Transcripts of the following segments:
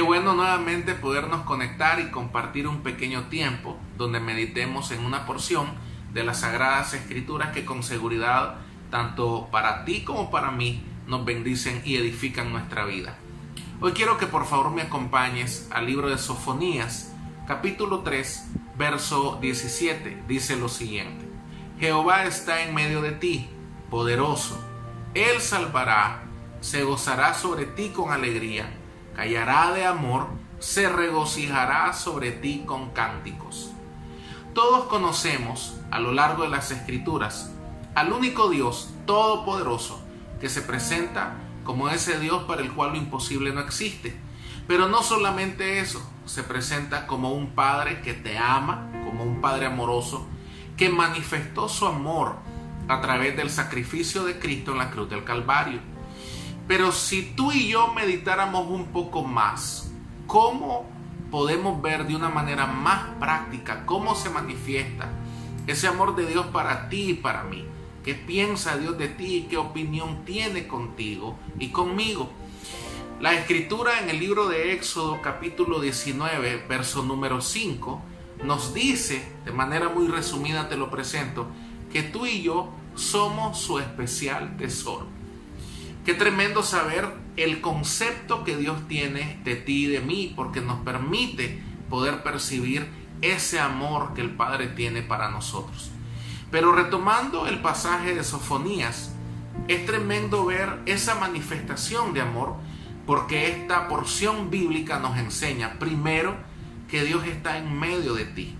nuevamente podernos conectar y compartir un pequeño tiempo donde meditemos en una porción de las Sagradas Escrituras que con seguridad, tanto para ti como para mí, nos bendicen y edifican nuestra vida. Hoy quiero que por favor me acompañes al libro de Sofonías, capítulo 3, verso 17. Dice lo siguiente. Jehová está en medio de ti, poderoso. Él salvará, se gozará sobre ti con alegría, callará de amor, se regocijará sobre ti con cánticos. Todos conocemos a lo largo de las escrituras al único Dios todopoderoso que se presenta como ese Dios para el cual lo imposible no existe. Pero no solamente eso, se presenta como un Padre que te ama, como un Padre amoroso, que manifestó su amor a través del sacrificio de Cristo en la cruz del Calvario. Pero si tú y yo meditáramos un poco más, ¿cómo podemos ver de una manera más práctica cómo se manifiesta ese amor de Dios para ti y para mí? ¿Qué piensa Dios de ti y qué opinión tiene contigo y conmigo? La escritura en el libro de Éxodo capítulo 19, verso número 5, nos dice, de manera muy resumida te lo presento, que tú y yo somos su especial tesoro. Qué tremendo saber el concepto que Dios tiene de ti y de mí, porque nos permite poder percibir ese amor que el Padre tiene para nosotros. Pero retomando el pasaje de Sofonías, es tremendo ver esa manifestación de amor, porque esta porción bíblica nos enseña primero que Dios está en medio de ti.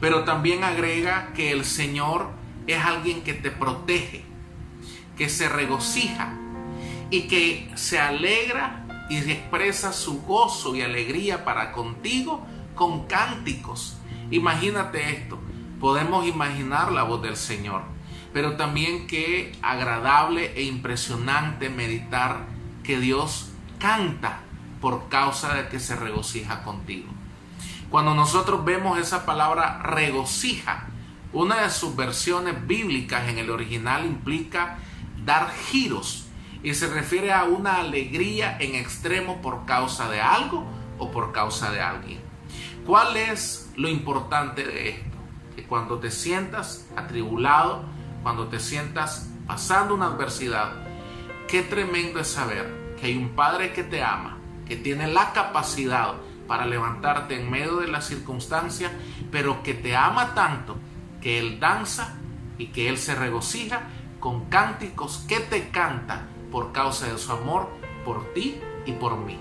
Pero también agrega que el Señor es alguien que te protege, que se regocija y que se alegra y expresa su gozo y alegría para contigo con cánticos. Imagínate esto, podemos imaginar la voz del Señor, pero también qué agradable e impresionante meditar que Dios canta por causa de que se regocija contigo. Cuando nosotros vemos esa palabra regocija, una de sus versiones bíblicas en el original implica dar giros y se refiere a una alegría en extremo por causa de algo o por causa de alguien. ¿Cuál es lo importante de esto? Que cuando te sientas atribulado, cuando te sientas pasando una adversidad, qué tremendo es saber que hay un Padre que te ama, que tiene la capacidad para levantarte en medio de la circunstancia, pero que te ama tanto que Él danza y que Él se regocija con cánticos que te canta por causa de su amor por ti y por mí.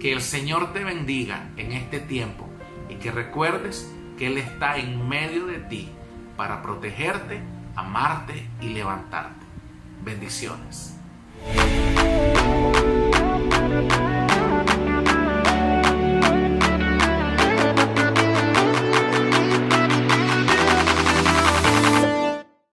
Que el Señor te bendiga en este tiempo y que recuerdes que Él está en medio de ti para protegerte, amarte y levantarte. Bendiciones.